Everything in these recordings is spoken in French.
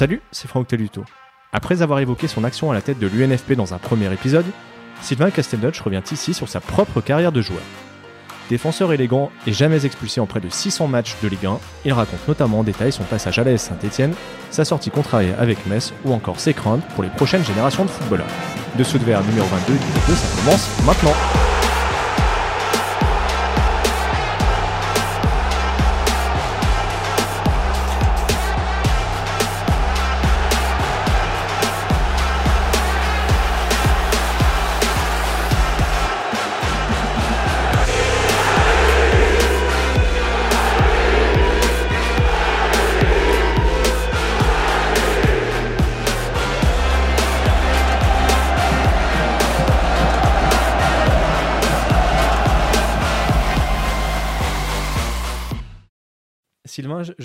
Salut, c'est Franck Telluto. Après avoir évoqué son action à la tête de l'UNFP dans un premier épisode, Sylvain Castelnutch revient ici sur sa propre carrière de joueur. Défenseur élégant et jamais expulsé en près de 600 matchs de Ligue 1, il raconte notamment en détail son passage à l'AS Saint-Etienne, sa sortie contrariée avec Metz ou encore ses craintes pour les prochaines générations de footballeurs. Dessous de verre numéro 22 du 2, ça commence maintenant.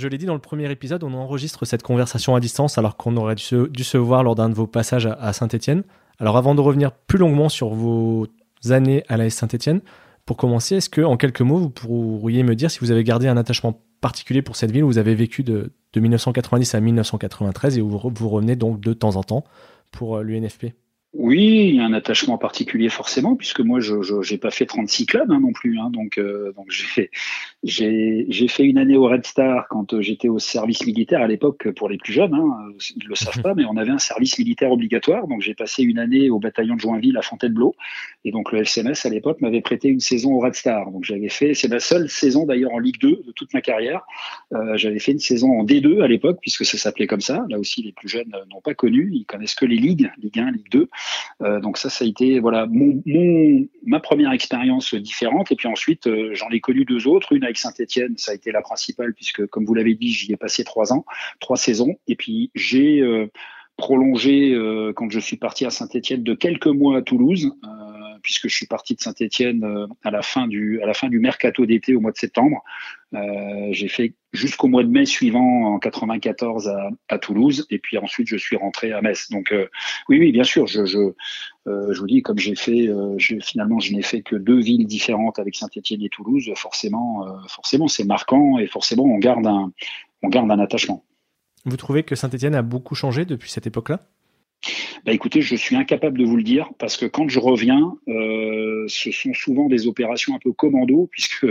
Je, l'ai dit dans le premier épisode, on enregistre cette conversation à distance alors qu'on aurait dû se, voir lors d'un de vos passages à, Saint-Etienne. Alors avant de revenir plus longuement sur vos années à la Saint-Etienne, pour commencer, est-ce que en quelques mots, vous pourriez me dire si vous avez gardé un attachement particulier pour cette ville? Où vous avez vécu de, 1990 à 1993 et où vous revenez donc de temps en temps pour euh, l'UNFP oui, il y a un attachement particulier forcément, puisque moi, je n'ai pas fait 36 clubs hein, non plus. Hein, donc, euh, donc j'ai j'ai fait une année au Red Star quand euh, j'étais au service militaire à l'époque pour les plus jeunes. Hein, ils ne le savent pas, mais on avait un service militaire obligatoire. Donc, j'ai passé une année au bataillon de Joinville à Fontainebleau. Et donc, le FCMS à l'époque m'avait prêté une saison au Red Star. Donc, j'avais fait, c'est ma seule saison d'ailleurs en Ligue 2 de toute ma carrière. Euh, j'avais fait une saison en D2 à l'époque, puisque ça s'appelait comme ça. Là aussi, les plus jeunes n'ont pas connu. Ils connaissent que les ligues, Ligue 1, Ligue 2. Euh, donc ça, ça a été voilà ma première expérience différente. Et puis ensuite, euh, j'en ai connu deux autres. Une avec Saint-Étienne, ça a été la principale puisque, comme vous l'avez dit, j'y ai passé trois ans, trois saisons. Et puis j'ai euh, prolongé quand je suis parti à Saint-Étienne de quelques mois à Toulouse puisque je suis parti de Saint-Etienne euh, à la fin du à la fin du mercato d'été au mois de septembre. Euh, j'ai fait jusqu'au mois de mai suivant en 94 à, à, Toulouse et puis ensuite je suis rentré à Metz. Donc euh, oui oui bien sûr je je, je vous dis comme j'ai fait finalement je n'ai fait que deux villes différentes avec Saint-Etienne et Toulouse forcément forcément c'est marquant et forcément on garde un on garde un attachement. Vous trouvez que Saint-Etienne a beaucoup changé depuis cette époque-là? Bah écoutez, je suis incapable de vous le dire parce que quand je reviens, euh, ce sont souvent des opérations un peu commando puisque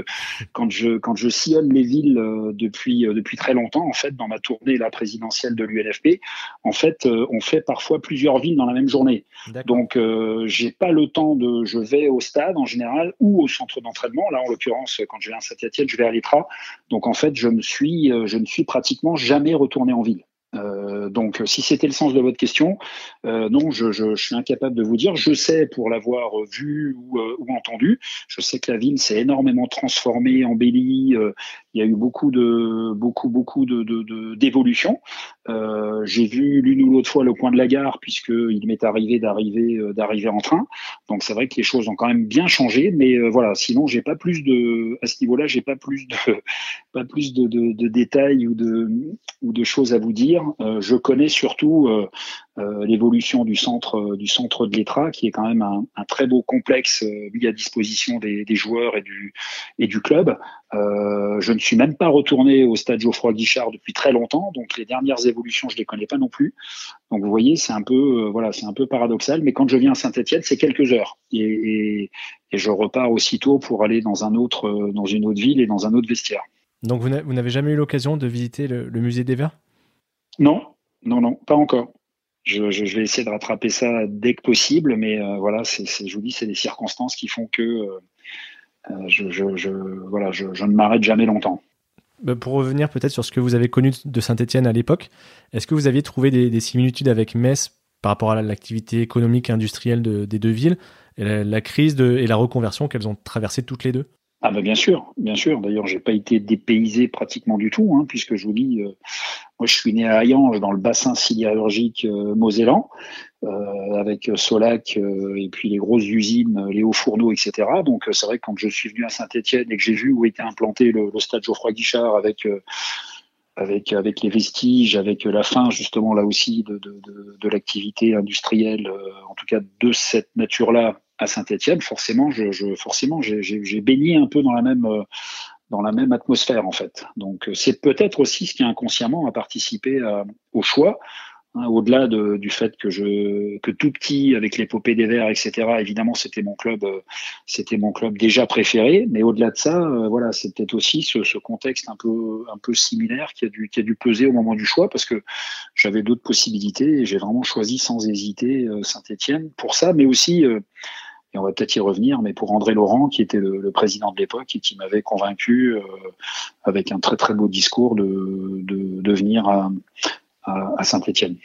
quand je quand je sillonne les villes euh, depuis euh, depuis très longtemps en fait dans ma tournée la présidentielle de l'UNFP, en fait euh, on fait parfois plusieurs villes dans la même journée. Donc euh, j'ai pas le temps de je vais au stade en général ou au centre d'entraînement. Là en l'occurrence quand je vais à Saint-Étienne, je vais à l'Étra. Donc en fait je me suis je ne suis pratiquement jamais retourné en ville. Euh, donc, si c'était le sens de votre question, euh, non, je, suis incapable de vous dire. Je sais, pour l'avoir vu ou, euh, ou, entendu, je sais que la ville s'est énormément transformée, embellie. Euh, il y a eu beaucoup de, beaucoup, beaucoup de d'évolution. De, J'ai vu l'une ou l'autre fois le coin de la gare, puisque il m'est arrivé d'arriver, d'arriver en train. Donc, c'est vrai que les choses ont quand même bien changé, mais voilà. Sinon, j'ai pas plus de, à ce niveau-là, j'ai pas plus de, pas plus de, de, de détails ou de, ou de choses à vous dire. Euh, je connais surtout euh, euh, l'évolution du centre du centre de l'Etra, qui est quand même un, très beau complexe mis à disposition des, joueurs et du et du club. je ne suis même pas retourné au stade Geoffroy Guichard depuis très longtemps, donc les dernières évolutions je les connais pas non plus. Donc vous voyez, c'est un peu voilà, c'est un peu paradoxal, mais quand je viens à Saint-Étienne, c'est quelques heures et, et, je repars aussitôt pour aller dans un autre dans une autre ville et dans un autre vestiaire. Donc vous n'avez jamais eu l'occasion de visiter le, musée des Verts? Non, non, non, pas encore. Je, vais essayer de rattraper ça dès que possible, mais euh, voilà, c'est, je vous dis, c'est des circonstances qui font que euh, euh, je, voilà, je, ne m'arrête jamais longtemps. Pour revenir peut-être sur ce que vous avez connu de Saint-Etienne à l'époque, est-ce que vous aviez trouvé des, similitudes avec Metz par rapport à l'activité économique et industrielle des deux villes, et la, crise et la reconversion qu'elles ont traversées toutes les deux? Ah bah bien sûr, bien sûr. D'ailleurs, j'ai pas été dépaysé pratiquement du tout, hein, puisque je vous dis, euh, moi je suis né à Hayange, dans le bassin sidérurgique euh, mosellan, euh, avec Solac et puis les grosses usines, les hauts fourneaux, etc. Donc c'est vrai que quand je suis venu à Saint-Étienne et que j'ai vu où était implanté le, stade Geoffroy Guichard avec avec les vestiges, avec la fin justement là aussi de, de, l'activité industrielle, en tout cas de cette nature-là à Saint-Etienne, forcément, je, forcément, j'ai baigné un peu dans la même, euh, dans la même atmosphère en fait. Donc c'est peut-être aussi ce qui inconsciemment a participé au choix. Hein, au-delà de, du fait que je que tout petit avec l'épopée des Verts, etc. Évidemment, c'était mon club, euh, c'était mon club déjà préféré. Mais au-delà de ça, euh, voilà, c'est peut-être aussi ce, ce, contexte un peu un peu similaire qui a dû qui a dû peser au moment du choix parce que j'avais d'autres possibilités et j'ai vraiment choisi sans hésiter euh, Saint-Étienne pour ça, mais aussi et on va peut-être y revenir, mais pour André Laurent, qui était le, le président de l'époque et qui m'avait convaincu avec un très très beau discours de, de, de venir à, à, Saint-Etienne.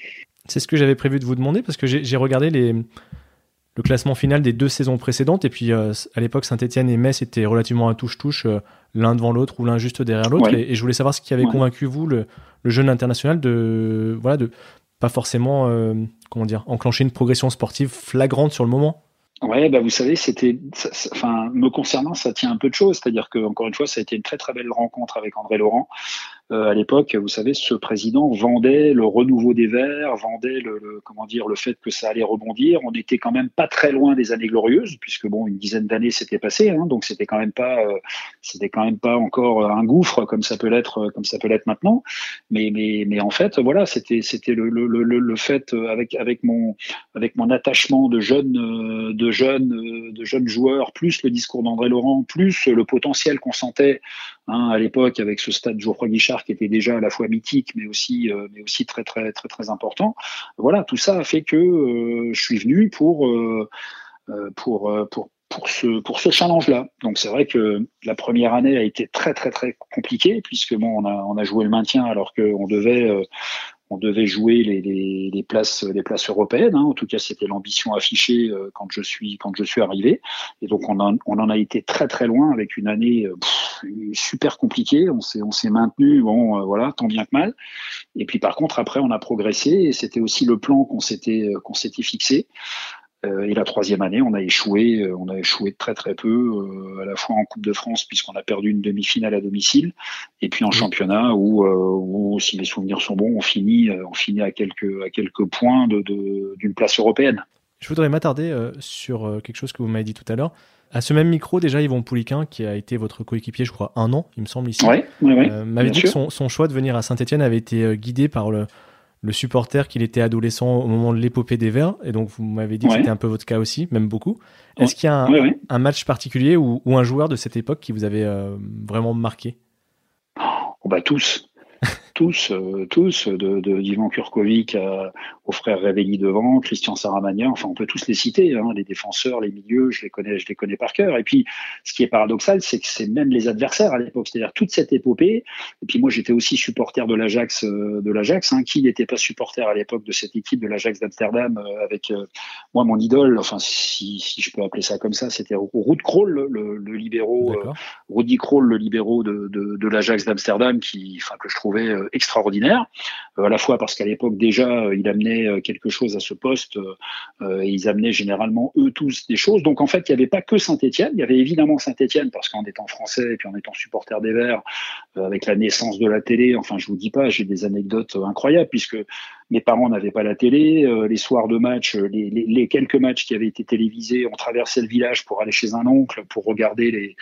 C'est ce que j'avais prévu de vous demander parce que j'ai regardé les, le classement final des deux saisons précédentes et puis euh, à l'époque Saint-Etienne et Metz étaient relativement à touche-touche euh, l'un devant l'autre ou l'un juste derrière l'autre et, je voulais savoir ce qui avait convaincu vous le, le, jeune international de voilà de pas forcément euh, comment dire enclencher une progression sportive flagrante sur le moment. Ouais, bah vous savez, c'était, enfin, me concernant, ça tient un peu de choses. C'est-à-dire que, encore une fois, ça a été une très très belle rencontre avec André Laurent. Euh, à l'époque, vous savez, ce président vendait le renouveau des Verts, vendait le, comment dire le fait que ça allait rebondir. On n'était quand même pas très loin des années glorieuses, puisque bon, une dizaine d'années s'était passé, hein, donc c'était quand même pas, euh, c'était quand même pas encore un gouffre comme ça peut l'être, comme ça peut l'être maintenant. Mais mais mais en fait, voilà, c'était c'était le, le, le, le fait avec avec mon avec mon attachement de jeunes de jeunes de jeunes joueurs, plus le discours d'André Laurent, plus le potentiel qu'on sentait hein, à l'époque avec ce stade Geoffroy Guichard qui était déjà à la fois mythique, mais aussi, euh, mais aussi très, très, très, très important. Voilà, tout ça a fait que euh, je suis venu pour, euh, pour, pour, pour ce, pour ce challenge-là. Donc c'est vrai que la première année a été très très très compliquée puisque bon on a on a joué le maintien alors qu'on devait on devait jouer les, les, les, places, les places européennes. Hein. En tout cas, c'était l'ambition affichée euh, quand je suis quand je suis arrivé. Et donc on en, on en a été très très loin avec une année euh, super compliquée. On s'est on s'est maintenu, bon euh, voilà, tant bien que mal. Et puis par contre après on a progressé et c'était aussi le plan qu'on s'était qu'on s'était fixé. Euh, et la troisième année, on a échoué, euh, on a échoué très très peu, euh, à la fois en Coupe de France puisqu'on a perdu une demi-finale à domicile, et puis en championnat où, où, si mes souvenirs sont bons, on finit, on finit à quelques à quelques points de d'une place européenne. Je voudrais m'attarder sur quelque chose que vous m'avez dit tout à l'heure. À ce même micro, déjà, Yvon Pouliquin, qui a été votre coéquipier, je crois, un an, il me semble, ici, m'avait dit que son, son, choix de venir à Saint-Etienne avait été guidé par le, le supporter qu'il était adolescent au moment de l'épopée des Verts, et donc vous m'avez dit que c'était un peu votre cas aussi, même beaucoup. Est-ce qu'il y a un, match particulier ou, un joueur de cette époque qui vous avait euh, vraiment marqué? Oh, bah Tous tous, euh, tous, de, d'Ivan Kurkovic aux frères Révelli devant, Christian Saramagna, enfin on peut tous les citer, hein, les défenseurs, les milieux, je les connais, je les connais par cœur. Et puis, ce qui est paradoxal, c'est que c'est même les adversaires à l'époque, c'est-à-dire toute cette épopée. Et puis moi, j'étais aussi supporter de l'Ajax, euh, de l'Ajax. Hein, qui n'était pas supporter à l'époque de cette équipe de l'Ajax d'Amsterdam euh, avec moi mon idole, enfin si, si je peux appeler ça comme ça, c'était Ruud Kroll, le, le libéraux, Rudy Kroll, le libéraux de, de, de l'Ajax d'Amsterdam, qui, enfin que je trouvais extraordinaire, euh, à la fois parce qu'à l'époque déjà, euh, il amenait euh, quelque chose à ce poste, et ils amenaient généralement eux tous des choses. Donc en fait, il n'y avait pas que Saint-Étienne, il y avait évidemment Saint-Étienne parce qu'en étant français et puis en étant supporter des Verts, avec la naissance de la télé, enfin je vous dis pas, j'ai des anecdotes incroyables puisque mes parents n'avaient pas la télé, les soirs de match, les, les, quelques matchs qui avaient été télévisés, on traversait le village pour aller chez un oncle pour regarder les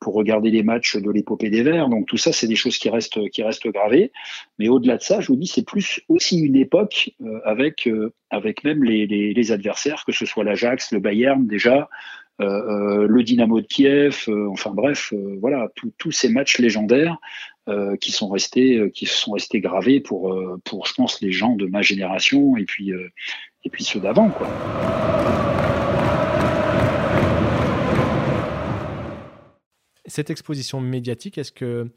pour regarder les matchs de l'épopée des Verts. Donc tout ça, c'est des choses qui restent qui restent gravées. Mais au-delà de ça, je vous dis, c'est plus aussi une époque euh, avec, euh, avec même les, les, adversaires, que ce soit l'Ajax, le Bayern déjà, euh, le Dynamo de Kiev, enfin bref, voilà, tous ces matchs légendaires qui sont restés, qui sont restés gravés pour, pour, je pense, les gens de ma génération et puis, et puis ceux d'avant, quoi. Cette exposition médiatique, est-ce que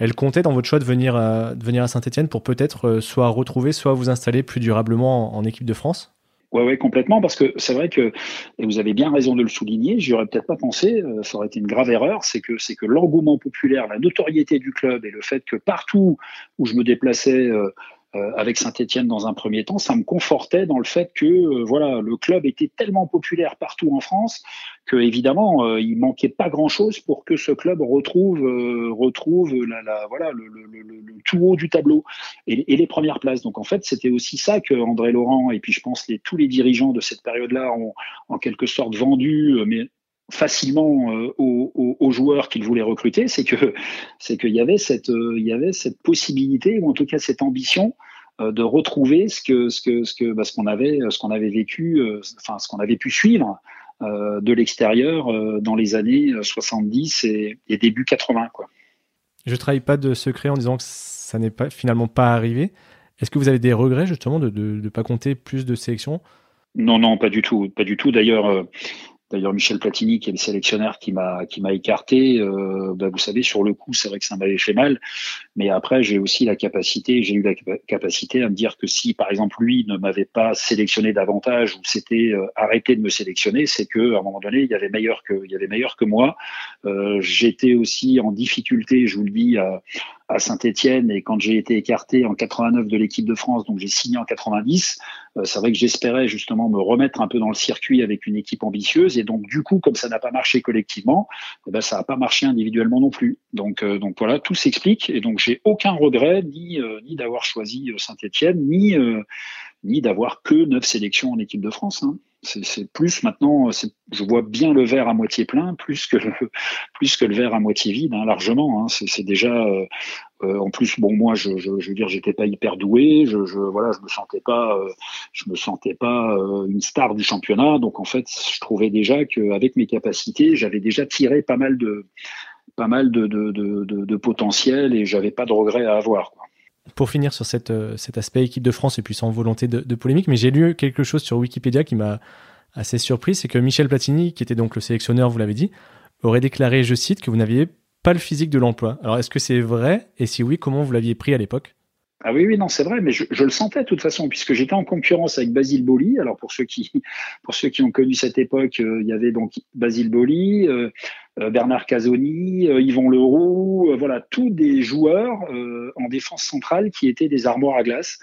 elle comptait dans votre choix de venir à, de venir à Saint-Etienne pour peut-être euh, soit retrouver, soit vous installer plus durablement en, équipe de France? Oui, ouais, complètement, parce que c'est vrai que, et vous avez bien raison de le souligner, j'y aurais peut-être pas pensé, euh, ça aurait été une grave erreur, c'est que, c'est que l'engouement populaire, la notoriété du club et le fait que partout où je me déplaçais, euh, euh, avec Saint-Etienne dans un premier temps, ça me confortait dans le fait que euh, voilà, le club était tellement populaire partout en France que évidemment euh, il manquait pas grand-chose pour que ce club retrouve retrouve la, la voilà le, le, le, le, tout haut du tableau et, les premières places. Donc en fait c'était aussi ça que André Laurent et puis je pense les, tous les dirigeants de cette période-là ont en quelque sorte vendu, mais facilement aux, joueurs qu'il voulait recruter, c'est que c'est qu'il y avait cette il y avait cette possibilité ou en tout cas cette ambition de retrouver ce que ce que ce que bah, ce qu'on avait ce qu'on avait vécu enfin ce qu'on avait pu suivre de l'extérieur dans les années 70 et, et début 80 quoi. Je trahis pas de secret en disant que ça n'est pas finalement pas arrivé. Est-ce que vous avez des regrets justement de ne pas compter plus de sélections? Non, non, pas du tout, pas du tout. D'ailleurs, euh, D'ailleurs, Michel Platini, qui est le sélectionneur qui m'a qui m'a écarté, euh, bah, vous savez, sur le coup, c'est vrai que ça m'avait fait mal, mais après, j'ai aussi la capacité, j'ai eu la capacité à me dire que si, par exemple, lui ne m'avait pas sélectionné davantage ou s'était euh, arrêté de me sélectionner, c'est que à un moment donné, il y avait meilleur que il y avait meilleur que moi. Euh, J'étais aussi en difficulté, je vous le dis, à, à Saint-Étienne et quand j'ai été écarté en 89 de l'équipe de France, donc j'ai signé en 90, euh, c'est vrai que j'espérais justement me remettre un peu dans le circuit avec une équipe ambitieuse et donc du coup comme ça n'a pas marché collectivement, eh ben, ça n'a pas marché individuellement non plus. Donc euh, donc voilà, tout s'explique et donc j'ai aucun regret ni euh, d'avoir choisi Saint-Étienne ni ni d'avoir que neuf sélections en équipe de France. Hein. C'est plus maintenant, je vois bien le verre à moitié plein, plus que le, plus que le verre à moitié vide, hein, largement. Hein. C'est déjà, euh, euh, en plus, bon, moi, je, je, je veux dire, j'étais pas hyper doué, je, je, voilà, je me sentais pas, euh, je me sentais pas une star du championnat. Donc en fait, je trouvais déjà qu'avec mes capacités, j'avais déjà tiré pas mal de, pas mal de, de, de, potentiel et j'avais pas de regrets à avoir. Pour finir sur euh, cet aspect équipe de France et puis sans volonté de, polémique, mais j'ai lu quelque chose sur Wikipédia qui m'a assez surpris, c'est que Michel Platini, qui était donc le sélectionneur, vous l'avez dit, aurait déclaré, je cite, que vous n'aviez pas le physique de l'emploi. Alors est-ce que c'est vrai? Et si oui, comment vous l'aviez pris à l'époque? Ah oui, oui, non, c'est vrai, mais je, le sentais de toute façon, puisque j'étais en concurrence avec Basile Boli. Alors pour ceux qui, pour ceux qui ont connu cette époque, euh, il y avait donc Basile Boli, euh, euh, Bernard Casoni, Yvon Leroux, voilà, tous des joueurs en défense centrale qui étaient des armoires à glace.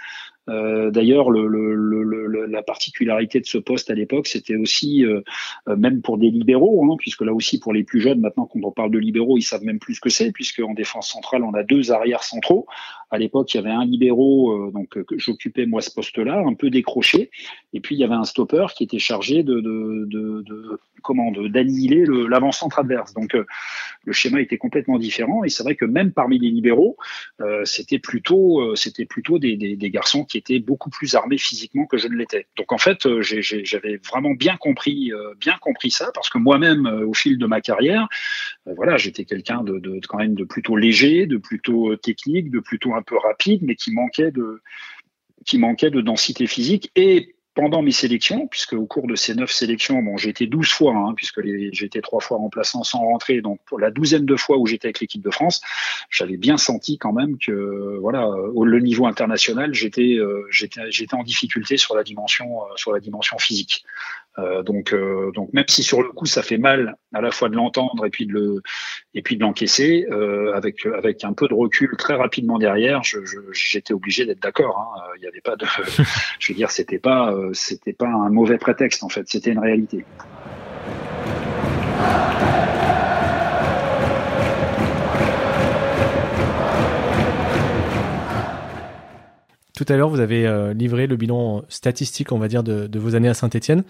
Euh, D'ailleurs, le, le, le, la particularité de ce poste à l'époque, c'était aussi, euh, même pour des libéraux, hein, puisque là aussi pour les plus jeunes, maintenant quand on parle de libéraux, ils savent même plus ce que c'est, puisque en défense centrale, on a deux arrières centraux. À l'époque, il y avait un libéraux, euh, donc j'occupais moi ce poste-là, un peu décroché, et puis il y avait un stopper qui était chargé de, de, d'annihiler l'avant-centre adverse. Donc euh, le schéma était complètement différent, et c'est vrai que même parmi les libéraux, c'était plutôt, c'était plutôt des, garçons qui était beaucoup plus armé physiquement que je ne l'étais. Donc en fait, euh, j'avais vraiment bien compris, euh, bien compris ça, parce que moi-même, euh, au fil de ma carrière, voilà, j'étais quelqu'un de, de, quand même de plutôt léger, de plutôt technique, de plutôt un peu rapide, mais qui manquait de densité physique et pendant mes sélections, puisque au cours de ces neuf sélections, bon, j'ai été douze fois, hein, puisque été trois fois remplaçant sans rentrer, donc pour la douzaine de fois où j'étais avec l'équipe de France, j'avais bien senti quand même que, voilà, au le niveau international, j'étais, euh, j'étais, j'étais en difficulté sur la dimension, euh, sur la dimension physique. Euh, donc, euh, donc même si sur le coup ça fait mal à la fois de l'entendre et puis de le et puis de l'encaisser, euh, avec avec un peu de recul très rapidement derrière, j'étais obligé d'être d'accord. Hein. Il n'y avait pas de, je veux dire, c'était pas c'était pas un mauvais prétexte en fait, c'était une réalité. Tout à l'heure, vous avez livré le bilan statistique, on va dire, de, de vos années à Saint-Etienne.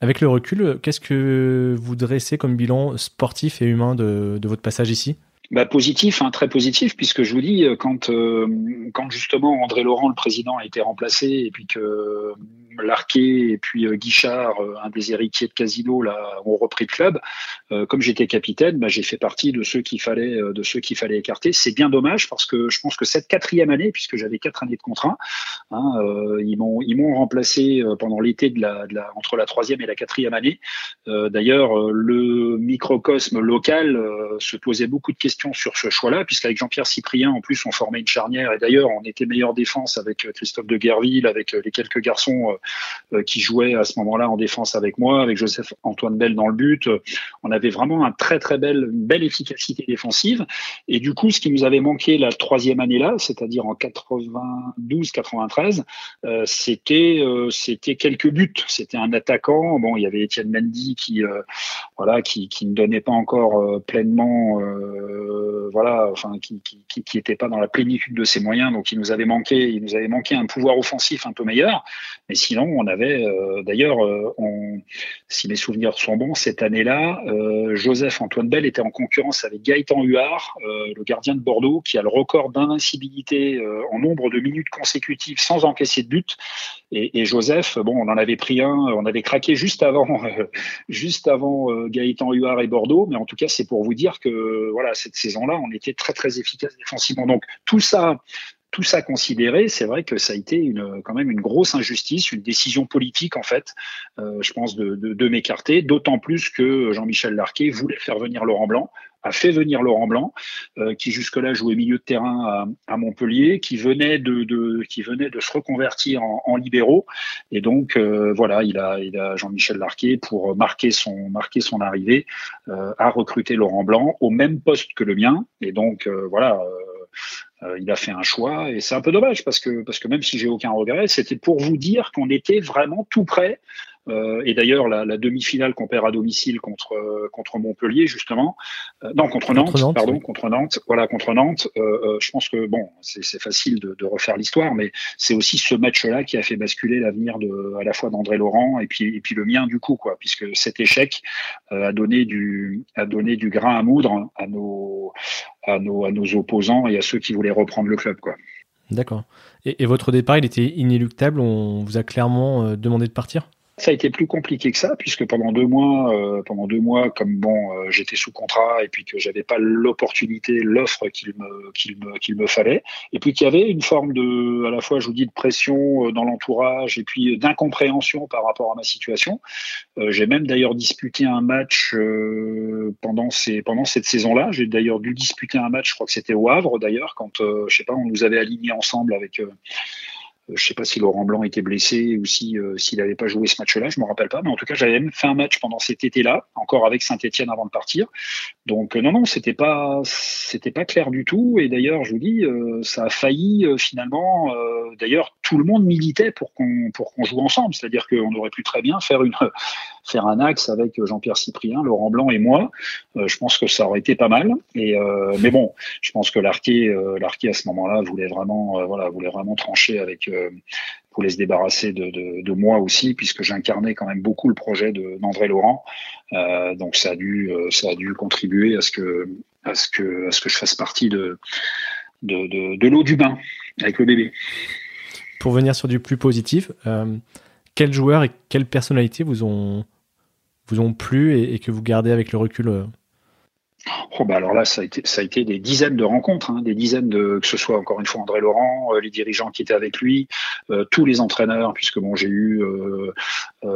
Avec le recul, qu'est-ce que vous dressez comme bilan sportif et humain de, votre passage ici? Bah, positif, hein, très positif, puisque je vous dis, quand, euh, quand justement André Laurent, le président, a été remplacé, et puis que Larquet et puis euh, Guichard, euh, un des héritiers de Casino, là, ont repris le club. Euh, comme j'étais capitaine, bah, j'ai fait partie de ceux qu'il fallait, de ceux qu'il fallait écarter. C'est bien dommage parce que je pense que cette quatrième année, puisque j'avais quatre années de contrat, hein, ils m'ont ils m'ont remplacé pendant l'été de la, de la, entre la troisième et la quatrième année. D'ailleurs, le microcosme local se posait beaucoup de questions sur ce choix-là, puisqu'avec Jean-Pierre Cyprien, en plus, on formait une charnière. Et d'ailleurs, on était meilleure défense avec Christophe de Guerville, avec les quelques garçons euh, qui jouait à ce moment-là en défense avec moi, avec Joseph Antoine Bell dans le but. On avait vraiment un très très belle, une belle efficacité défensive. Et du coup, ce qui nous avait manqué la troisième année-là, c'est-à-dire en 92-93, euh, c'était euh, c'était quelques buts. C'était un attaquant. Bon, il y avait Étienne Mendy qui voilà qui, qui ne donnait pas encore pleinement voilà enfin qui qui, qui était pas dans la plénitude de ses moyens. Donc il nous avait manqué il nous avait manqué un pouvoir offensif un peu meilleur. Mais sinon on avait d'ailleurs, si mes souvenirs sont bons, cette année-là, Joseph Antoine Bell était en concurrence avec Gaëtan Huard, le gardien de Bordeaux, qui a le record d'invincibilité en nombre de minutes consécutives sans encaisser de but. Et, et, Joseph, bon, on en avait pris un, on avait craqué juste avant, juste avant Gaëtan Huard et Bordeaux, mais en tout cas, c'est pour vous dire que voilà, cette saison-là, on était très très efficace défensivement. Donc tout ça, tout ça considéré, c'est vrai que ça a été une, quand même une grosse injustice, une décision politique en fait, euh, je pense, de, de, m'écarter, d'autant plus que Jean-Michel Larquet voulait faire venir Laurent Blanc, a fait venir Laurent Blanc, euh, qui jusque-là jouait milieu de terrain à, à Montpellier, qui venait de, de, qui venait de se reconvertir en, en libéraux, et donc euh, voilà, il a, il a Jean-Michel Larquet pour marquer son, marquer son arrivée, a recruté Laurent Blanc au même poste que le mien, et donc voilà euh, il a fait un choix et c'est un peu dommage parce que parce que même si j'ai aucun regret, c'était pour vous dire qu'on était vraiment tout près euh, et d'ailleurs, la, demi-finale qu'on perd à domicile contre euh, contre Montpellier, justement, euh, non contre Nantes, pardon, contre Nantes, voilà contre Nantes. je pense que bon, c'est facile de, refaire l'histoire, mais c'est aussi ce match-là qui a fait basculer l'avenir de à la fois d'André Laurent et puis et puis le mien du coup, quoi, puisque cet échec a donné du a donné du grain à moudre à nos à nos opposants et à ceux qui voulaient reprendre le club, quoi. D'accord. Et, et, votre départ, il était inéluctable. On vous a clairement demandé de partir? Ça a été plus compliqué que ça, puisque pendant deux mois, euh, pendant deux mois, comme bon, euh, j'étais sous contrat et puis que j'avais pas l'opportunité, l'offre qu'il me, qu'il me, qu'il me fallait, et puis qu'il y avait une forme de, à la fois, je vous dis, de pression euh, dans l'entourage et puis d'incompréhension par rapport à ma situation. J'ai même d'ailleurs disputé un match pendant ces, pendant cette saison-là. J'ai d'ailleurs dû disputer un match, je crois que c'était au Havre d'ailleurs, quand, je sais pas, on nous avait alignés ensemble avec je ne sais pas si Laurent Blanc était blessé ou si euh, s'il n'avait pas joué ce match-là, je me rappelle pas. Mais en tout cas, j'avais même fait un match pendant cet été-là, encore avec Saint-Étienne avant de partir. Donc euh, non, non, c'était pas pas clair du tout. Et d'ailleurs, je vous dis, euh, ça a failli finalement. d'ailleurs, tout le monde militait pour qu'on pour joue ensemble. C'est-à-dire qu'on aurait pu très bien faire une faire un axe avec Jean-Pierre Cyprien, Laurent Blanc et moi. je pense que ça aurait été pas mal. Et mais bon, je pense que l'arqué à ce moment-là voulait vraiment voilà voulait vraiment trancher avec voulait se débarrasser de, moi aussi, puisque j'incarnais quand même beaucoup le projet d'André Laurent. Euh, donc ça a dû, euh, ça a dû contribuer à ce que, à ce que, à ce que je fasse partie de, de, l'eau du bain avec le bébé. Pour venir sur du plus positif, euh, quels joueurs et quelles personnalités vous ont, vous ont plu et que vous gardez avec le recul Oh bah alors là, ça a été, ça a été des dizaines de rencontres, hein, des dizaines de, que ce soit encore une fois André Laurent, euh, les dirigeants qui étaient avec lui, euh, tous les entraîneurs, puisque bon, j'ai eu euh,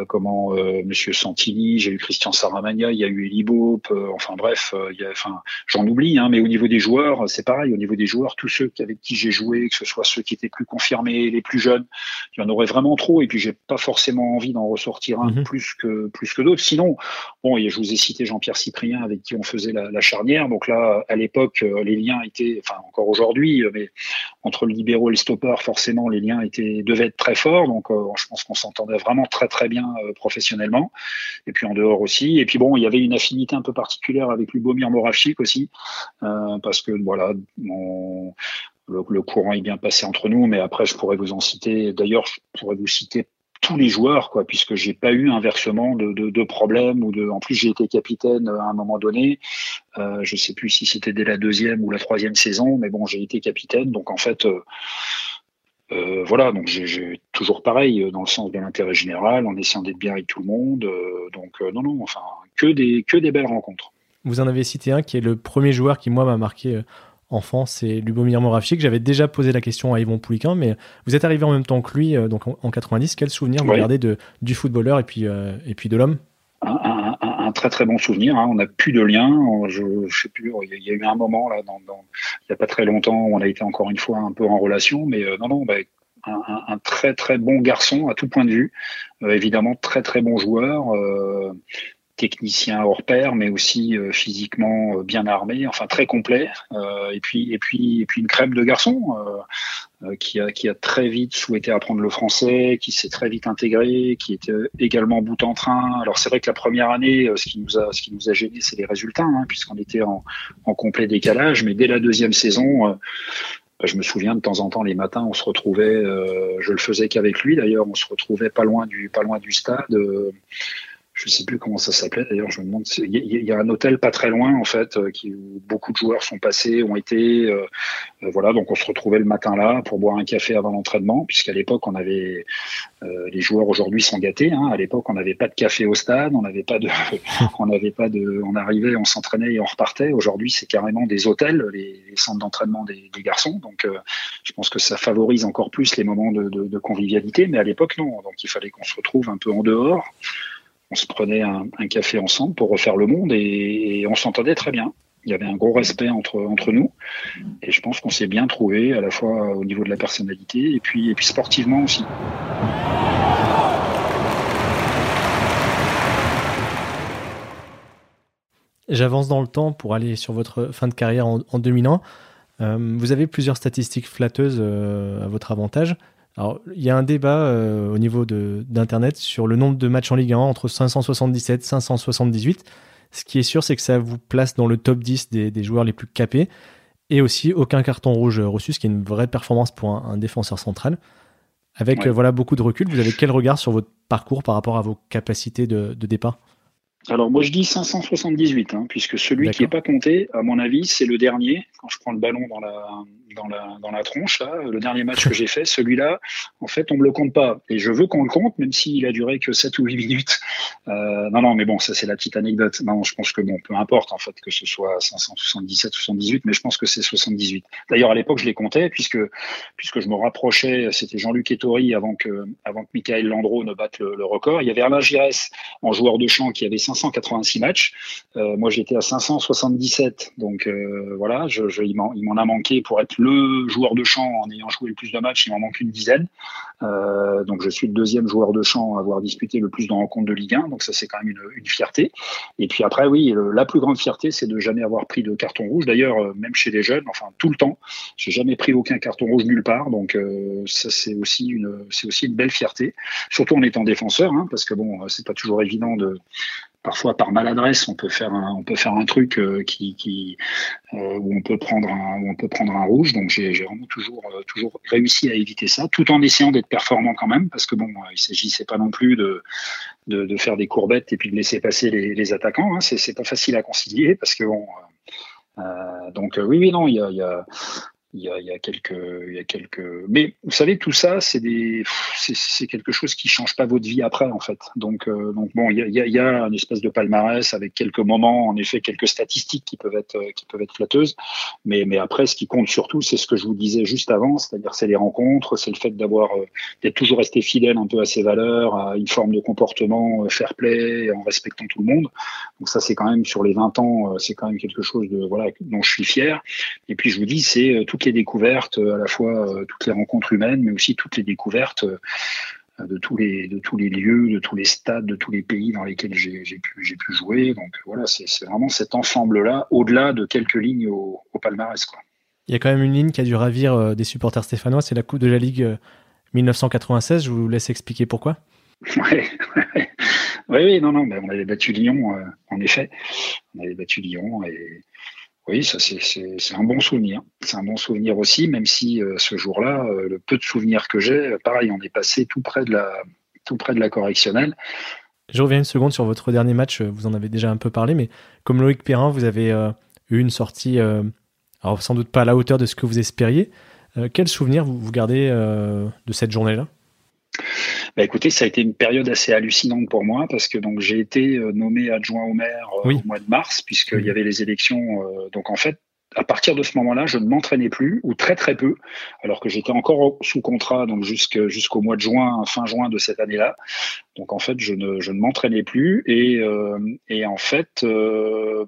comment Monsieur Santini, j'ai eu Christian Saramagna, il y a eu Eli Bope, enfin bref, il y a, enfin j'en oublie, hein, mais au niveau des joueurs, c'est pareil. Au niveau des joueurs, tous ceux avec qui j'ai joué, que ce soit ceux qui étaient plus confirmés, les plus jeunes, il y en aurait vraiment trop, et puis j'ai pas forcément envie d'en ressortir un mhm. plus que plus que d'autres. Sinon, bon, je vous ai cité Jean-Pierre Cyprien avec qui on faisait la, la charnière. Donc là, à l'époque, euh, les liens étaient, enfin encore aujourd'hui, euh, mais entre le libéraux et le stopper, forcément, les liens étaient devaient être très forts. Donc euh, je pense qu'on s'entendait vraiment très très bien professionnellement. Et puis en dehors aussi. Et puis bon, il y avait une affinité un peu particulière avec Lubomir Moravchik aussi, parce que voilà, le, le, courant est bien passé entre nous, mais après, je pourrais vous en citer. D'ailleurs, je pourrais vous citer tous les joueurs, quoi, puisque j'ai pas eu inversement de, de, de problème ou de. En plus, j'ai été capitaine à un moment donné. Euh, je sais plus si c'était dès la deuxième ou la troisième saison, mais bon, j'ai été capitaine, donc en fait. Euh, euh, voilà, donc j'ai toujours pareil dans le sens de l'intérêt général, en essayant d'être bien avec tout le monde. Euh, donc non, non, enfin que des que des belles rencontres. Vous en avez cité un qui est le premier joueur qui moi m'a marqué enfant, c'est Lubomir Moravchik. J'avais déjà posé la question à Yvon Pouliquin, mais vous êtes arrivé en même temps que lui, euh, donc en, 90. Quel souvenir vous gardez de, du footballeur et puis, euh, et puis de l'homme? Un, très très bon souvenir. Hein. On n'a plus de lien. Je, je sais plus. Il y, a eu un moment là, dans, il n'y a pas très longtemps, où on a été encore une fois un peu en relation, mais euh, non, non, bah, un, très très bon garçon à tout point de vue. évidemment, très très bon joueur technicien hors pair, mais aussi euh, physiquement euh, bien armé, enfin très complet. Euh, et puis et puis et puis une crème de garçon qui a très vite souhaité apprendre le français, qui s'est très vite intégré, qui était également bout en train. Alors c'est vrai que la première année, ce qui nous a ce qui nous a gêné, c'est les résultats, hein, puisqu'on était en, en complet décalage. Mais dès la deuxième saison, bah, je me souviens de temps en temps les matins, on se retrouvait, je le faisais qu'avec lui d'ailleurs, on se retrouvait pas loin du pas loin du stade je sais plus comment ça s'appelait d'ailleurs. Je me demande. Il y, a un hôtel pas très loin en fait, euh, qui, où beaucoup de joueurs sont passés, ont été. Euh, euh, voilà, donc on se retrouvait le matin là pour boire un café avant l'entraînement, puisqu'à l'époque on avait les joueurs aujourd'hui sont gâtés. Hein, à l'époque on n'avait pas de café au stade, on n'avait pas de, on n'avait pas de, on arrivait, on s'entraînait et on repartait. Aujourd'hui c'est carrément des hôtels, les, centres d'entraînement des, des, garçons. Donc je pense que ça favorise encore plus les moments de, de, de convivialité. Mais à l'époque non, donc il fallait qu'on se retrouve un peu en dehors on se prenait un, café ensemble pour refaire le monde et, on s'entendait très bien. Il y avait un gros respect entre, nous et je pense qu'on s'est bien trouvé à la fois au niveau de la personnalité et puis, et puis sportivement aussi. J'avance dans le temps pour aller sur votre fin de carrière en, en 2001. Euh, vous avez plusieurs statistiques flatteuses euh, à votre avantage. Alors, il y a un débat euh, au niveau d'Internet sur le nombre de matchs en Ligue 1 entre 577 et 578. Ce qui est sûr, c'est que ça vous place dans le top 10 des, joueurs les plus capés. Et aussi, aucun carton rouge reçu, ce qui est une vraie performance pour un, défenseur central. Avec voilà, beaucoup de recul, vous avez quel regard sur votre parcours par rapport à vos capacités de, départ? Alors moi je dis 578, hein, puisque celui qui n'est pas compté, à mon avis, c'est le dernier. Quand je prends le ballon dans la, dans la, dans la tronche, là, le dernier match que j'ai fait, celui-là, en fait, on me le compte pas. Et je veux qu'on le compte, même s'il a duré que 7 ou 8 minutes. Euh, non, non, mais bon, ça c'est la petite anecdote. Non, je pense que bon, peu importe en fait que ce soit 577 ou 78, mais je pense que c'est 78. D'ailleurs, à l'époque, je les comptais puisque puisque je me rapprochais, c'était Jean-Luc Ettori avant que avant que Michael Landreau ne batte le, record. Il y avait Alain Giresse en joueur de champ qui avait 586 matchs. Euh, moi, j'étais à 577, donc euh, voilà, il m'en a manqué pour être le joueur de champ en ayant joué le plus de matchs, il m'en manque une dizaine. Euh, donc je suis le deuxième joueur de champ à avoir disputé le plus de rencontres de Ligue 1, donc ça c'est quand même une, fierté. Et puis après, oui, la plus grande fierté, c'est de jamais avoir pris de carton rouge. D'ailleurs, même chez les jeunes, enfin tout le temps, j'ai jamais pris aucun carton rouge nulle part. Donc ça c'est aussi une, c'est aussi une belle fierté, surtout en étant défenseur, hein, parce que bon, c'est pas toujours évident de parfois par maladresse, on peut faire un, on peut faire un truc euh, qui, qui euh, où on peut prendre un, où on peut prendre un rouge. Donc j'ai vraiment toujours, euh, toujours réussi à éviter ça, tout en essayant d'être performant quand même, parce que bon, il s'agissait pas non plus de, de, de, faire des courbettes et puis de laisser passer les, les attaquants. Hein. C'est pas facile à concilier parce que bon. Euh, donc oui, oui, non, il y a, il y a il y, a, il y a, quelques, il y a quelques. Mais vous savez, tout ça, c'est des, c'est quelque chose qui change pas votre vie après, en fait. Donc, euh, donc bon, il y, a, il y a une espèce de palmarès avec quelques moments, en effet, quelques statistiques qui peuvent être, qui peuvent être flatteuses. Mais, mais après, ce qui compte surtout, c'est ce que je vous disais juste avant, c'est-à-dire c'est les rencontres, c'est le fait d'avoir, euh, d'être toujours resté fidèle un peu à ses valeurs, à une forme de comportement euh, fair play, en respectant tout le monde. Donc ça, c'est quand même sur les 20 ans, c'est quand même quelque chose de, voilà, dont je suis fier. Et puis je vous dis, c'est tout les découvertes, euh, à la fois euh, toutes les rencontres humaines, mais aussi toutes les découvertes euh, de tous les de tous les lieux, de tous les stades, de tous les pays dans lesquels j'ai pu j'ai pu jouer. Donc voilà, c'est vraiment cet ensemble là, au-delà de quelques lignes au, palmarès quoi. Il y a quand même une ligne qui a dû ravir des supporters stéphanois, c'est la Coupe de la Ligue 1996. Je vous laisse expliquer pourquoi. oui, oui, non, non, mais on avait battu Lyon, en effet. On avait battu Lyon et oui, ça c'est un bon souvenir. C'est un bon souvenir aussi, même si euh, ce jour-là, euh, le peu de souvenirs que j'ai, euh, pareil, on est passé tout près de la, correctionnelle. Je reviens une seconde sur votre dernier match. Vous en avez déjà un peu parlé, mais comme Loïc Perrin, vous avez eu une sortie, sans doute pas à la hauteur de ce que vous espériez. quel souvenir vous gardez de cette journée-là? Bah, écoutez, ça a été une période assez hallucinante pour moi parce que donc j'ai été euh, nommé adjoint au maire euh, au mois de mars puisqu'il y avait les élections. Euh, donc en fait, à partir de ce moment-là, je ne m'entraînais plus ou très très peu, alors que j'étais encore sous contrat donc jusqu'au mois de juin, fin juin de cette année-là. Donc en fait, je ne, je ne m'entraînais plus et, et en fait,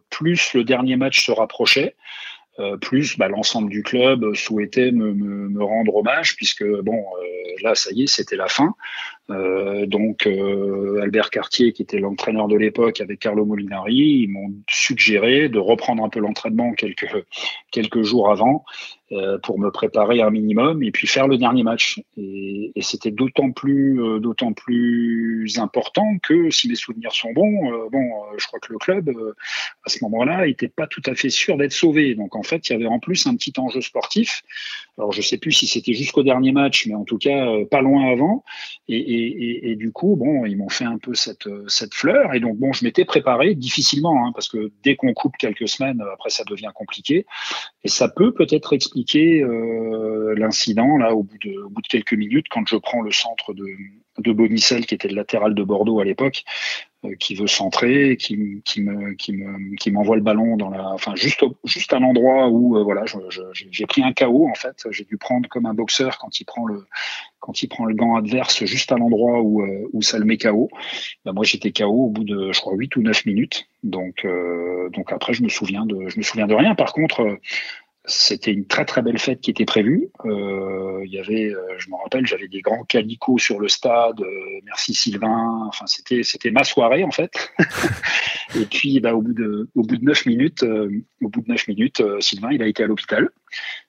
plus le dernier match se rapprochait, euh, plus bah, l'ensemble du club souhaitait me, rendre hommage puisque bon euh, là ça y est c'était la fin Euh, donc euh, Albert Cartier, qui était l'entraîneur de l'époque avec Carlo Molinari, ils m'ont suggéré de reprendre un peu l'entraînement quelques jours avant euh, pour me préparer un minimum et puis faire le dernier match. Et, c'était d'autant plus important que si mes souvenirs sont bons, bon, je crois que le club à ce moment-là était pas tout à fait sûr d'être sauvé. Donc en fait, il y avait en plus un petit enjeu sportif. Alors je sais plus si c'était jusqu'au dernier match, mais en tout cas pas loin avant. Et, et, du coup, bon, ils m'ont fait un peu cette fleur. Et donc bon, je m'étais préparé difficilement hein, parce que dès qu'on coupe quelques semaines, après ça devient compliqué. Et ça peut peut-être expliquer euh, l'incident là au bout de quelques minutes quand je prends le centre de de Bonicel qui était le latéral de Bordeaux à l'époque euh, qui veut centrer qui, qui me qui me qui m'envoie le ballon dans la enfin juste juste à l'endroit où euh, voilà j'ai pris un KO en fait. J'ai dû prendre comme un boxeur quand il prend le quand il prend le gant adverse juste à l'endroit où où ça le met KO ben moi j'étais KO au bout de je crois 8 ou 9 minutes. Donc donc après je me souviens de je me souviens de rien. Par contre c'était une très très belle fête qui était prévue. Euh, il y avait, euh, je me rappelle, j'avais des grands calicots sur le stade. Euh, merci Sylvain. Enfin, c'était c'était ma soirée en fait. et puis, bah, au bout de au bout de neuf minutes, au bout de neuf minutes, Sylvain il a été à l'hôpital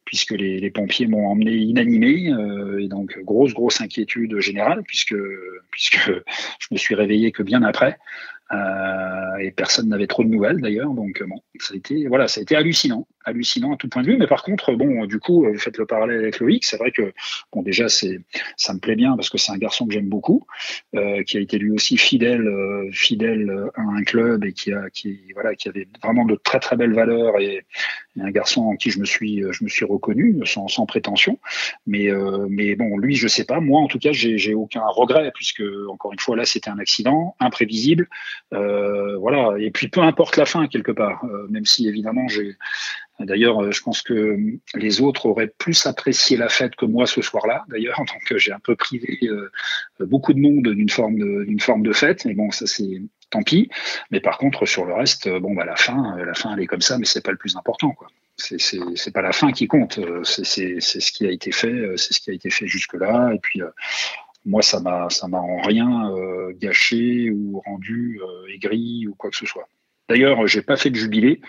puisque les, les pompiers m'ont emmené inanimé et donc grosse grosse inquiétude générale puisque puisque je me suis réveillé que bien après. Euh, et personne n'avait trop de nouvelles d'ailleurs. Donc bon, ça a été voilà, ça a été hallucinant, hallucinant à tout point de vue. Mais par contre, bon, du coup, vous faites le parallèle avec Loïc. C'est vrai que bon, déjà c'est, ça me plaît bien parce que c'est un garçon que j'aime beaucoup, euh, qui a été lui aussi fidèle, euh, fidèle à un club et qui a, qui voilà, qui avait vraiment de très très belles valeurs et, un garçon en qui je me suis, je me suis reconnu sans, sans prétention. Mais euh, mais bon, lui, je sais pas. Moi, en tout cas, j'ai aucun regret puisque encore une fois là, c'était un accident imprévisible. Euh, voilà. Et puis peu importe la fin quelque part, euh, même si évidemment j'ai. D'ailleurs, euh, je pense que les autres auraient plus apprécié la fête que moi ce soir-là. D'ailleurs, donc j'ai un peu privé beaucoup de monde d'une forme de d'une forme de fête. Mais bon, ça c'est tant pis. Mais par contre, sur le reste, bon bah la fin, la fin elle est comme ça, mais c'est pas le plus important quoi. C'est pas la fin qui compte. C'est c'est ce qui a été fait, c'est ce qui a été fait jusque là. Et puis moi, ça m'a, ça m'a en rien euh, gâché ou rendu euh, aigri ou quoi que ce soit. D'ailleurs, j'ai pas fait de jubilé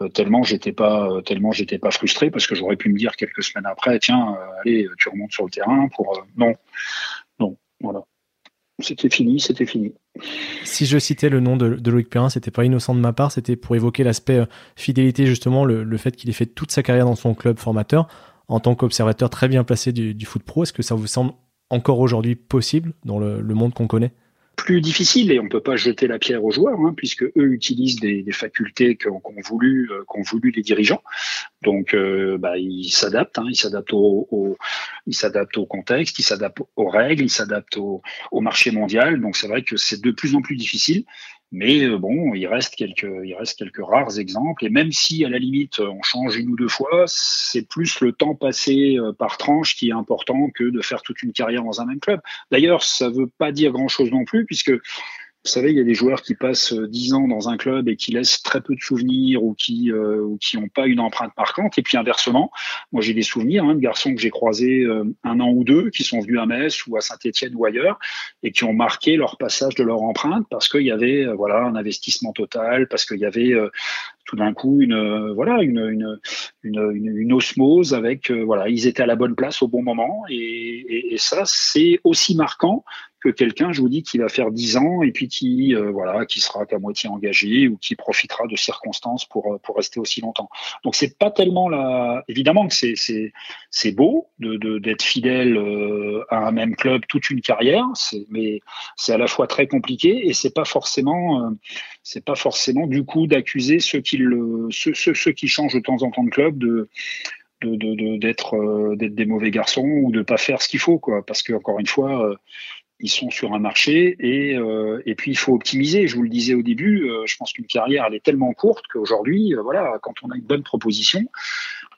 euh, tellement j'étais pas, tellement j'étais pas frustré parce que j'aurais pu me dire quelques semaines après, tiens, allez, tu remontes sur le terrain pour non, non, voilà. C'était fini, c'était fini. Si je citais le nom de, de Loïc Perrin, c'était pas innocent de ma part, c'était pour évoquer l'aspect fidélité, justement, le, fait qu'il ait fait toute sa carrière dans son club formateur en tant qu'observateur très bien placé du, du foot pro. Est-ce que ça vous semble encore aujourd'hui possible dans le, monde qu'on connaît? Plus difficile et on peut pas jeter la pierre aux joueurs hein, puisque eux utilisent des, facultés qu'ont voulu euh, qu'ont voulu les dirigeants. Donc euh, bah, ils s'adaptent hein, ils s'adaptent au, ils s'adaptent au contexte ils s'adaptent aux règles ils s'adaptent au marché mondial. Donc c'est vrai que c'est de plus en plus difficile mais euh, bon, il reste quelques, il reste quelques rares exemples. Et même si à la limite on change une ou deux fois, c'est plus le temps passé euh, par tranche qui est important que de faire toute une carrière dans un même club. D'ailleurs, ça veut pas dire grand chose non plus, puisque vous savez, il y a des joueurs qui passent euh, dix ans dans un club et qui laissent très peu de souvenirs ou qui euh, ou qui n'ont pas une empreinte marquante. Et puis inversement, moi j'ai des souvenirs hein, de garçons que j'ai croisés euh, un an ou deux qui sont venus à Metz ou à Saint-Étienne ou ailleurs et qui ont marqué leur passage de leur empreinte parce qu'il y avait voilà un investissement total, parce qu'il y avait tout d'un coup une voilà une une, une, une osmose avec voilà ils étaient à la bonne place au bon moment et, et, et ça c'est aussi marquant que quelqu'un, je vous dis, qui va faire 10 ans et puis qui, euh, voilà, qui sera qu'à moitié engagé ou qui profitera de circonstances pour, euh, pour rester aussi longtemps. Donc c'est pas tellement la. Évidemment que c'est c'est c'est beau de d'être fidèle euh, à un même club toute une carrière, mais c'est à la fois très compliqué et c'est pas forcément c'est pas forcément du coup d'accuser ceux qui changent de temps en temps de club de d'être de, d'être des mauvais garçons ou de pas faire ce qu'il faut parce que encore une fois ils sont sur un marché et, euh, et puis il faut optimiser. Je vous le disais au début, euh, je pense qu'une carrière elle est tellement courte qu'aujourd'hui, euh, voilà, quand on a une bonne proposition,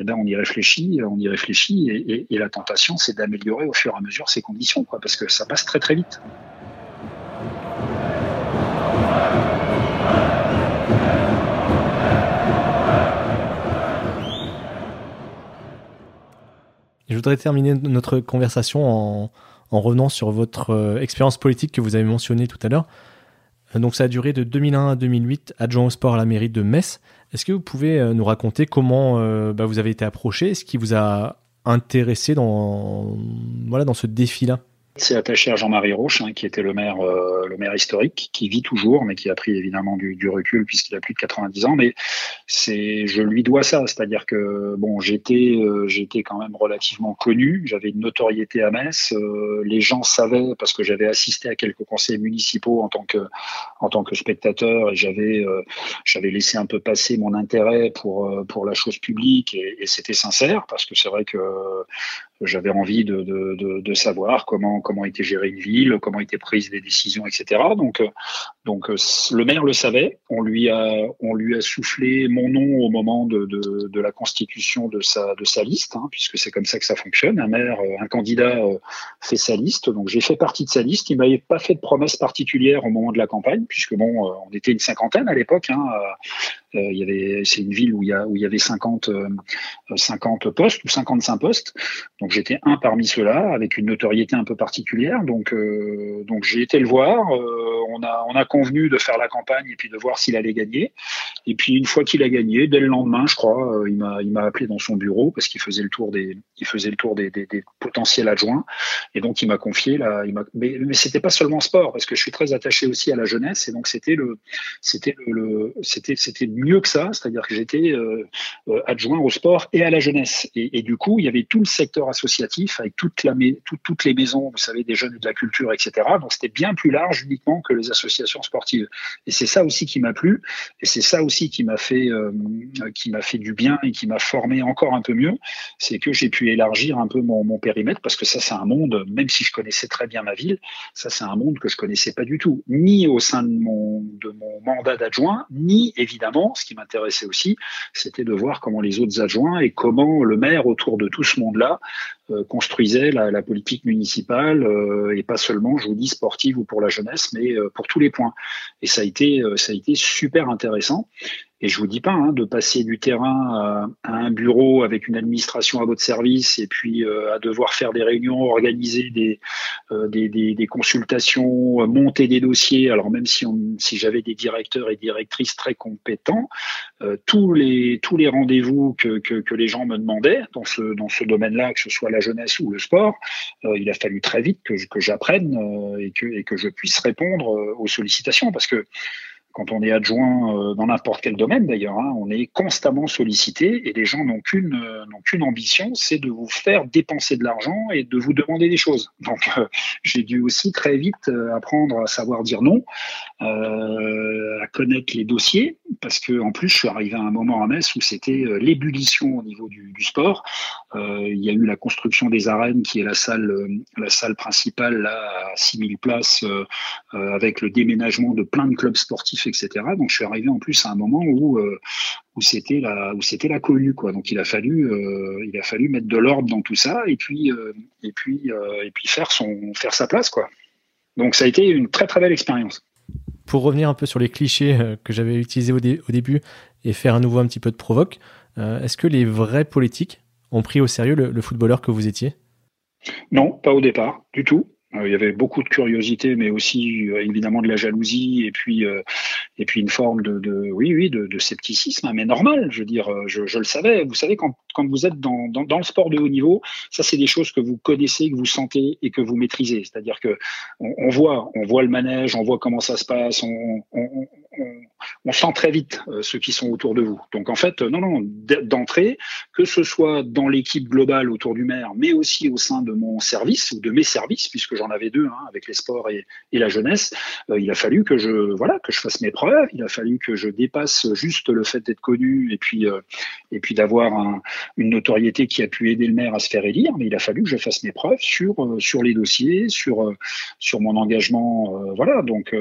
eh ben on y réfléchit, on y réfléchit et, la tentation c'est d'améliorer au fur et à mesure ces conditions, parce que ça passe très très vite. Je voudrais terminer notre conversation en, en revenant sur votre expérience politique que vous avez mentionnée tout à l'heure. Donc ça a duré de 2001 à 2008, adjoint au sport à la mairie de Metz. Est-ce que vous pouvez nous raconter comment bah, vous avez été approché, ce qui vous a intéressé dans, voilà, dans ce défi-là? C'est attaché à Jean-Marie Roche, hein, qui était le maire, euh, le maire historique, qui vit toujours, mais qui a pris évidemment du, du recul puisqu'il a plus de 90 ans. Mais c'est, je lui dois ça, c'est-à-dire que bon, j'étais, euh, j'étais quand même relativement connu, j'avais une notoriété à Metz. Euh, les gens savaient parce que j'avais assisté à quelques conseils municipaux en tant que, en tant que spectateur, et j'avais, j'avais laissé un peu passer mon intérêt pour pour la chose publique, et, et c'était sincère parce que c'est vrai que j'avais envie de, de, de, savoir comment comment était gérée une ville, comment étaient prises les décisions, etc. Donc euh, donc euh, le maire le savait. On lui a on lui a soufflé mon nom au moment de, de, la constitution de sa de sa liste, hein, puisque c'est comme ça que ça fonctionne. Un maire, euh, un candidat fait sa liste. Donc j'ai fait partie de sa liste. Il m'avait pas fait de promesses particulières au moment de la campagne, puisque bon, on était une cinquantaine à l'époque. Hein, il y avait c'est une ville où il y a où il y avait 50 50 postes ou 55 postes. Donc j'étais un parmi ceux-là, avec une notoriété un peu particulière. Donc, euh, donc j'ai été le voir. Euh, on, a, on a convenu de faire la campagne et puis de voir s'il allait gagner. Et puis une fois qu'il a gagné, dès le lendemain, je crois, euh, il m'a il m'a appelé dans son bureau parce qu'il faisait le tour des il faisait le tour des, des, potentiels adjoints. Et donc il m'a confié là. Il m'a mais, mais c'était pas seulement sport parce que je suis très attaché aussi à la jeunesse et donc c'était le c'était le, c'était c'était mieux que ça, c'est-à-dire que j'étais adjoint au sport et à la jeunesse. Et, du coup, il y avait tout le secteur associatif avec toutes les maisons, vous savez, des jeunes de la culture, etc. Donc c'était bien plus large uniquement que les associations sportives. Et c'est ça aussi qui m'a plu, et c'est ça aussi qui m'a fait, euh, fait du bien et qui m'a formé encore un peu mieux, c'est que j'ai pu élargir un peu mon, périmètre parce que ça c'est un monde, même si je connaissais très bien ma ville, ça c'est un monde que je connaissais pas du tout, ni au sein de mon mandat d'adjoint, ni évidemment, ce qui m'intéressait aussi, c'était de voir comment les autres adjoints et comment le maire autour de tout ce monde-là construisait la, politique municipale euh, et pas seulement, je vous dis, sportive ou pour la jeunesse, mais euh, pour tous les points. Et ça a été, ça a été super intéressant. Et je vous dis pas hein, de passer du terrain à, un bureau avec une administration à votre service et puis euh, à devoir faire des réunions, organiser des, euh, consultations, monter des dossiers. Alors même si, j'avais des directeurs et directrices très compétents, euh, tous les tous les rendez-vous que, que, que, les gens me demandaient dans ce dans ce domaine-là, que ce soit jeunesse ou le sport, il a fallu très vite que, j'apprenne et que et que je puisse répondre aux sollicitations parce que quand on est adjoint euh, dans n'importe quel domaine d'ailleurs, hein, on est constamment sollicité et les gens n'ont qu'une euh, ambition, c'est de vous faire dépenser de l'argent et de vous demander des choses. Donc euh, j'ai dû aussi très vite apprendre à savoir dire non, à connaître les dossiers, parce que en plus je suis arrivé à un moment à Metz où c'était l'ébullition au niveau du, sport. il y a eu la construction des arènes qui est la salle la salle principale là à 6000 places avec le déménagement de plein de clubs sportifs etc. Donc je suis arrivé en plus à un moment où euh, où c'était la où c'était la cohue quoi. Donc il a fallu euh, il a fallu mettre de l'ordre dans tout ça et puis euh, et puis et puis faire son faire sa place quoi. Donc ça a été une très très belle expérience. Pour revenir un peu sur les clichés que j'avais utilisés au, début et faire à nouveau un petit peu de provoque, est-ce que les vrais politiques ont pris au sérieux le footballeur que vous étiez? Non, pas au départ, du tout. Euh, il y avait beaucoup de curiosité, mais aussi euh, évidemment de la jalousie et puis euh, et puis une forme de, de oui oui de, de, scepticisme, hein, mais normal. Je veux dire, je, je le savais. Vous savez quand, quand vous êtes dans, dans, dans, le sport de haut niveau, ça c'est des choses que vous connaissez, que vous sentez et que vous maîtrisez. C'est-à-dire que on, on, voit on voit le manège, on voit comment ça se passe, on, on, on sent très vite ceux qui sont autour de vous. Donc en fait, non non d'entrée, que ce soit dans l'équipe globale autour du maire, mais aussi au sein de mon service ou de mes services, puisque j'en avais deux, hein, avec les sports et, la jeunesse, euh, il a fallu que je, voilà, que je fasse mes preuves. Il a fallu que je dépasse juste le fait d'être connu et puis, euh, puis d'avoir un, une notoriété qui a pu aider le maire à se faire élire. Mais il a fallu que je fasse mes preuves sur, euh, sur les dossiers, sur, sur mon engagement. voilà, donc,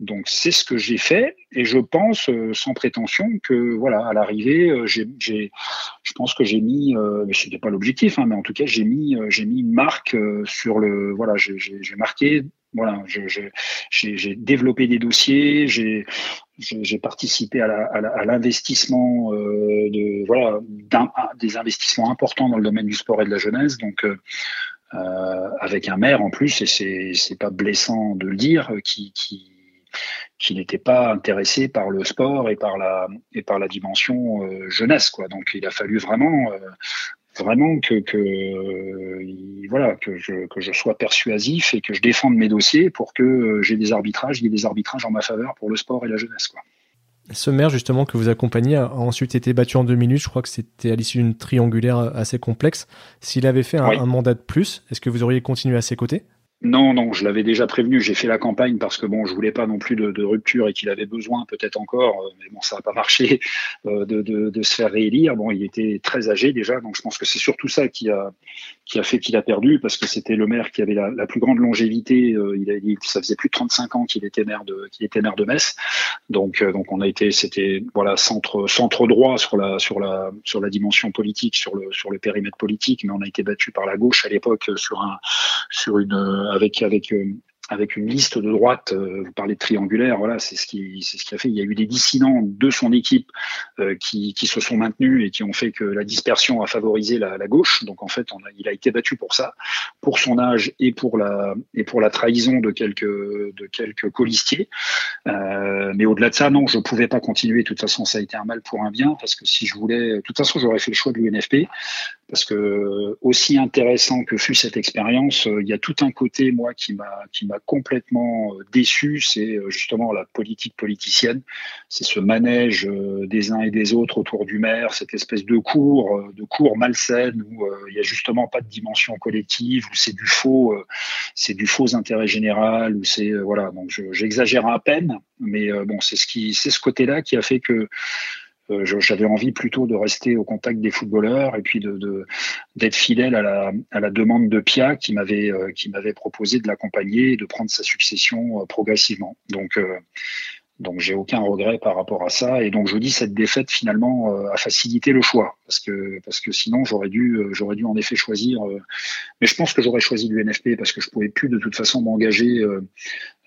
donc c'est ce que j'ai fait. Et je pense, sans prétention, que voilà, à l'arrivée, j'ai, je pense que j'ai mis, mais c'était pas l'objectif, hein, mais en tout cas, j'ai mis, mis une marque sur le, voilà, j'ai marqué, voilà, j'ai développé des dossiers, j'ai participé à l'investissement euh, voilà des investissements importants dans le domaine du sport et de la jeunesse. Donc euh, avec un maire en plus, et c'est pas blessant de le dire, qui qui n'était pas intéressé par le sport et par la et par la dimension jeunesse quoi. Donc il a fallu vraiment vraiment que, que voilà que je, que je sois persuasif et que je défende mes dossiers pour que j'ai des arbitrages, il y ait des arbitrages en ma faveur pour le sport et la jeunesse quoi. Ce maire, justement, que vous accompagnez, a ensuite été battu en deux minutes. Je crois que c'était à l'issue d'une triangulaire assez complexe. S'il avait fait un, mandat de plus, est-ce que vous auriez continué à ses côtés? Non, non, je l'avais déjà prévenu. J'ai fait la campagne parce que bon, je voulais pas non plus de, rupture et qu'il avait besoin, peut-être encore, euh, mais bon, ça n'a pas marché, euh, de, de, se faire réélire. Bon, il était très âgé déjà, donc je pense que c'est surtout ça qui a qui a fait qu'il a perdu parce que c'était le maire qui avait la, plus grande longévité. Euh, il, a, ça faisait plus de 35 ans qu'il était maire de qu'il était maire de Metz. Donc donc on a été, c'était voilà centre centre droit sur la sur la sur la dimension politique, sur le sur le périmètre politique, mais on a été battu par la gauche à l'époque sur un sur une avec avec euh, avec une liste de droite, euh, vous parlez de triangulaire, voilà, c'est ce qui c'est ce qui a fait. Il y a eu des dissidents de son équipe euh, qui, se sont maintenus et qui ont fait que la dispersion a favorisé la, gauche. Donc en fait, il a été battu pour ça, pour son âge et pour la et pour la trahison de quelques de quelques colistiers. Euh, mais au-delà de ça, non, je pouvais pas continuer. De toute façon, ça a été un mal pour un bien parce que si je voulais, de toute façon, j'aurais fait le choix de l'UNFP parce que aussi intéressant que fut cette expérience, il y a tout un côté moi qui m'a qui m'a complètement euh, déçu, c'est euh, justement la politique politicienne, c'est ce manège euh, des uns et des autres autour du maire, cette espèce de cours, de cours malsaine où il y a justement pas de dimension collective, où c'est du faux, c'est du faux intérêt général, où c'est voilà. Donc j'exagère à peine, mais bon, c'est ce qui, c'est ce côté-là qui a fait que j'avais envie plutôt de rester au contact des footballeurs et puis de d'être fidèle à la, à la demande de Pia qui m'avait euh, qui m'avait proposé de l'accompagner et de prendre sa succession euh, progressivement. Donc donc j'ai aucun regret par rapport à ça et donc je dis cette défaite finalement a facilité le choix parce que parce que sinon j'aurais dû j'aurais dû en effet choisir mais je pense que j'aurais choisi l'UNFP parce que je pouvais plus de toute façon m'engager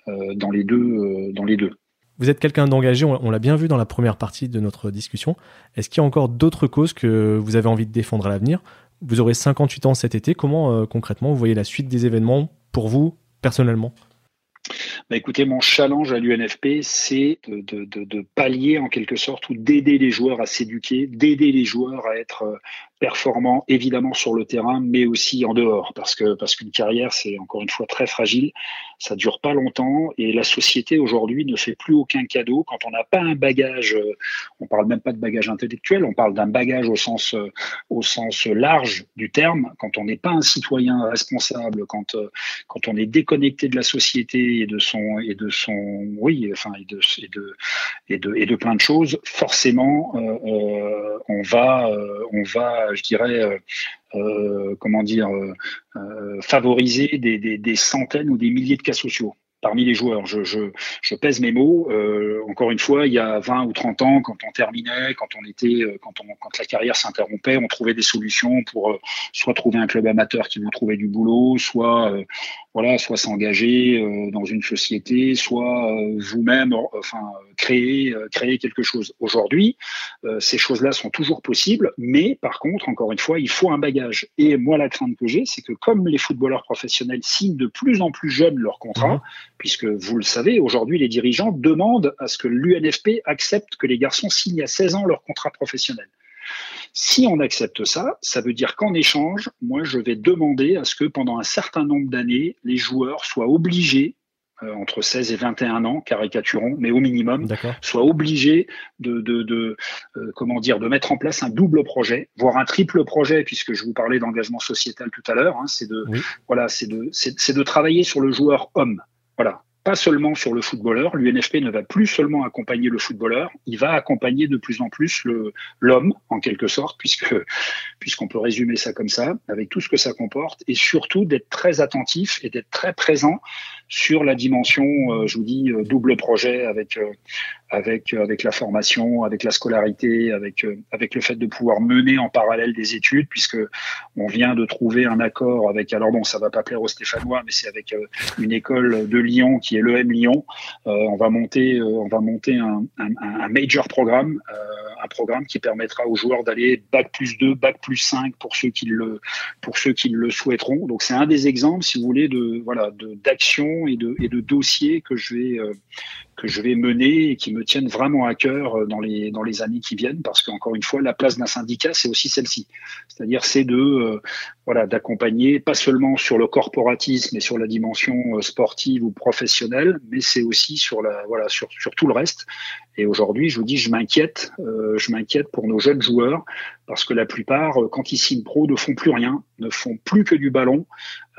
dans les deux dans les deux. Vous êtes quelqu'un d'engagé, on, l'a bien vu dans la première partie de notre discussion. Est-ce qu'il y a encore d'autres causes que vous avez envie de défendre à l'avenir? Vous aurez 58 ans cet été. Comment euh, concrètement vous voyez la suite des événements pour vous personnellement? Bah écoutez, mon challenge à l'UNFP, c'est de, de, pallier en quelque sorte ou d'aider les joueurs à s'éduquer, d'aider les joueurs à être euh, performant évidemment sur le terrain, mais aussi en dehors, parce que parce qu'une carrière c'est encore une fois très fragile, ça dure pas longtemps et la société aujourd'hui ne fait plus aucun cadeau. Quand on n'a pas un bagage, euh, on parle même pas de bagage intellectuel, on parle d'un bagage au sens euh, au sens large du terme, quand on n'est pas un citoyen responsable, quand quand on est déconnecté de la société et de et de son oui enfin et de et de et de, et de plein de choses, forcément on va on va je dirais, euh, euh, comment dire, euh, favoriser des, des, centaines ou des milliers de cas sociaux parmi les joueurs. Je, je, pèse mes mots. encore une fois, il y a 20 ou 30 ans, quand on terminait, quand on était, quand, on, quand la carrière s'interrompait, on trouvait des solutions pour soit trouver un club amateur qui vous trouvait du boulot, soit voilà, soit s'engager euh, dans une société, soit euh, vous-même, enfin créer euh, créer quelque chose. Aujourd'hui, ces choses-là sont toujours possibles, mais par contre, encore une fois, il faut un bagage. Et moi, la crainte que j'ai, c'est que comme les footballeurs professionnels signent de plus en plus jeunes leur contrat, mhm. puisque vous le savez, aujourd'hui, les dirigeants demandent à ce que l'UNFP accepte que les garçons signent à 16 ans leur contrat professionnel. Si on accepte ça, ça veut dire qu'en échange, moi, je vais demander à ce que pendant un certain nombre d'années, les joueurs soient obligés euh, entre 16 et 21 ans, caricaturons, mais au minimum, soient obligés de, de, de euh, comment dire, de mettre en place un double projet, voire un triple projet, puisque je vous parlais d'engagement sociétal tout à l'heure. Hein, c'est de, voilà, c'est de, c'est de travailler sur le joueur homme. Voilà, pas seulement sur le footballeur. L'UNFP ne va plus seulement accompagner le footballeur, il va accompagner de plus en plus l'homme, en quelque sorte, puisque puisqu'on peut résumer ça comme ça, avec tout ce que ça comporte, et surtout d'être très attentif et d'être très présent sur la dimension, euh, je vous dis, euh, double projet avec euh, avec avec la formation, avec la scolarité, avec avec le fait de pouvoir mener en parallèle des études, puisque on vient de trouver un accord avec, alors bon, ça va pas plaire aux Stéphanois, mais c'est avec une école de Lyon qui est l'EM Lyon. on va monter on va monter un, un, un major programme un, programme qui permettra aux joueurs d'aller bac plus 2, bac plus 5 pour ceux qui le, souhaiteront. Donc c'est un des exemples, si vous voulez, de voilà, d'actions et de, et de dossiers que je vais que je vais mener et qui me tiennent vraiment à cœur euh, dans les, dans les années qui viennent, parce qu'encore une fois, la place d'un syndicat, c'est aussi celle-ci. C'est-à-dire, c'est de euh, voilà d'accompagner, pas seulement sur le corporatisme et sur la dimension euh, sportive ou professionnelle, mais c'est aussi sur la voilà sur, sur tout le reste. Et aujourd'hui, je vous dis, je m'inquiète, euh, je m'inquiète pour nos jeunes joueurs parce que la plupart, quand ils signent pro, ne font plus rien, ne font plus que du ballon,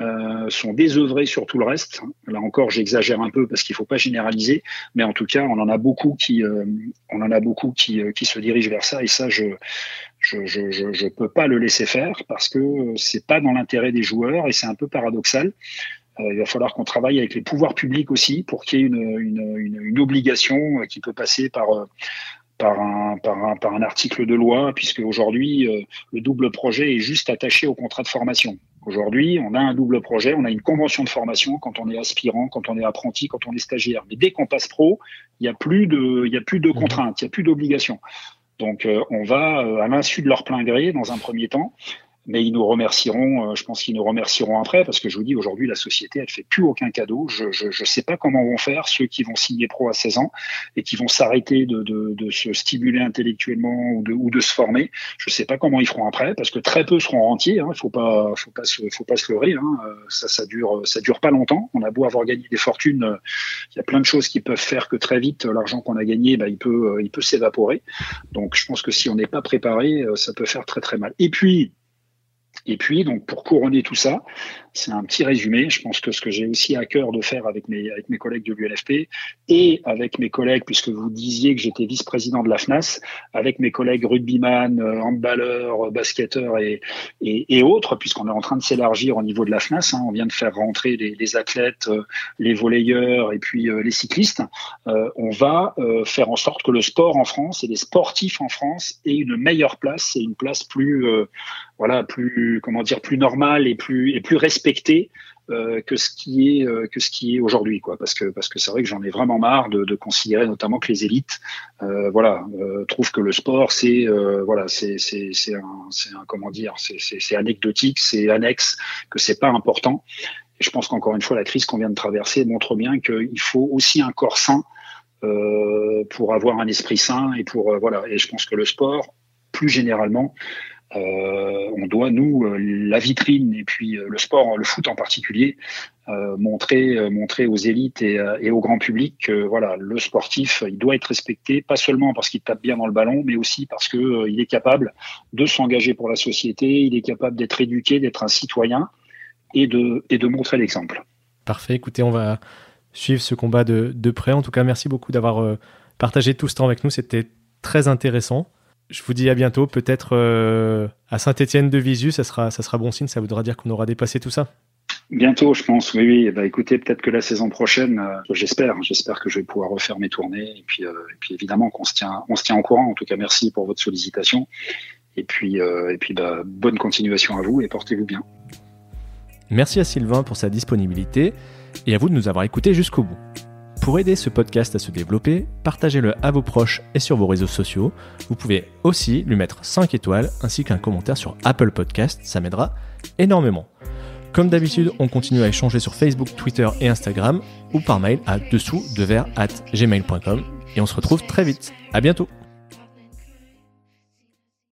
euh, sont désœuvrés sur tout le reste. Là encore, j'exagère un peu parce qu'il faut pas généraliser, mais en tout cas, on en a beaucoup qui, euh, on en a beaucoup qui, euh, qui se dirigent vers ça, et ça, je, je, je, peux pas le laisser faire parce que c'est pas dans l'intérêt des joueurs et c'est un peu paradoxal. Euh, il va falloir qu'on travaille avec les pouvoirs publics aussi pour qu'il y ait une, une, une, obligation qui peut passer par par un, par un, par un article de loi, puisque aujourd'hui, euh, le double projet est juste attaché au contrat de formation. Aujourd'hui, on a un double projet, on a une convention de formation quand on est aspirant, quand on est apprenti, quand on est stagiaire. Mais dès qu'on passe pro, il n'y a plus de, il y a plus de mhm. contraintes, il n'y a plus d'obligations. Donc, euh, on va, euh, à l'insu de leur plein gré, dans un premier temps, mais ils nous remercieront, euh, je pense qu'ils nous remercieront après, parce que je vous dis, aujourd'hui, la société, elle fait plus aucun cadeau. Je ne sais pas comment vont faire ceux qui vont signer pro à 16 ans et qui vont s'arrêter de, de, de, se stimuler intellectuellement ou de, ou de se former. Je sais pas comment ils feront après, parce que très peu seront rentiers. Hein. faut pas, faut pas se, faut pas se leurrer. Hein. Ça, ça dure, ça dure pas longtemps. On a beau avoir gagné des fortunes, il y a plein de choses qui peuvent faire que très vite, l'argent qu'on a gagné, bah, il peut, il peut s'évaporer. Donc, je pense que si on n'est pas préparé, ça peut faire très très mal. Et puis, et puis, donc, pour couronner tout ça, c'est un petit résumé. Je pense que ce que j'ai aussi à cœur de faire avec mes, avec mes collègues de l'UNFP et avec mes collègues, puisque vous disiez que j'étais vice-président de la FNAS, avec mes collègues rugbyman, euh, handballeurs, basketteurs et, et, et autres, puisqu'on est en train de s'élargir au niveau de la FNAS. Hein. On vient de faire rentrer les, athlètes, euh, les volleyeurs et puis euh, les cyclistes. Euh, on va faire en sorte que le sport en France et les sportifs en France aient une meilleure place et une place plus, voilà, plus, comment dire, plus normale et plus, et plus euh, que ce qui est euh, que ce qui est aujourd'hui parce que c'est vrai que j'en ai vraiment marre de, considérer notamment que les élites euh, trouvent que le sport c'est anecdotique c'est annexe que c'est pas important. Et je pense qu'encore une fois la crise qu'on vient de traverser montre bien qu'il faut aussi un corps sain pour avoir un esprit sain et je pense que le sport plus généralement on doit, nous, euh, la vitrine et puis euh, le sport, le foot en particulier, montrer, montrer aux élites et, au grand public que voilà, le sportif, il doit être respecté, pas seulement parce qu'il tape bien dans le ballon, mais aussi parce que il est capable de s'engager pour la société, il est capable d'être éduqué, d'être un citoyen et de, et de montrer l'exemple. Parfait. Écoutez, on va suivre ce combat de, de près. En tout cas, merci beaucoup d'avoir partagé tout ce temps avec nous. C'était très intéressant. Je vous dis à bientôt. Peut-être euh, à Saint-Etienne de Visu, ça sera, ça sera bon signe. Ça voudra dire qu'on aura dépassé tout ça. Bientôt, je pense. Oui, oui. Bah, écoutez, peut-être que la saison prochaine, euh, j'espère, j'espère que je vais pouvoir refaire mes tournées. Et puis, euh, et puis évidemment qu'on se tient, on se tient en courant. En tout cas, merci pour votre sollicitation. Et puis, et puis, bah, bonne continuation à vous et portez-vous bien. Merci à Sylvain pour sa disponibilité et à vous de nous avoir écoutés jusqu'au bout. Pour aider ce podcast à se développer, partagez-le à vos proches et sur vos réseaux sociaux. Vous pouvez aussi lui mettre 5 étoiles ainsi qu'un commentaire sur Apple Podcast, ça m'aidera énormément. Comme d'habitude, on continue à échanger sur Facebook, Twitter et Instagram ou par mail à dessous de verre at gmail.com et on se retrouve très vite. À bientôt!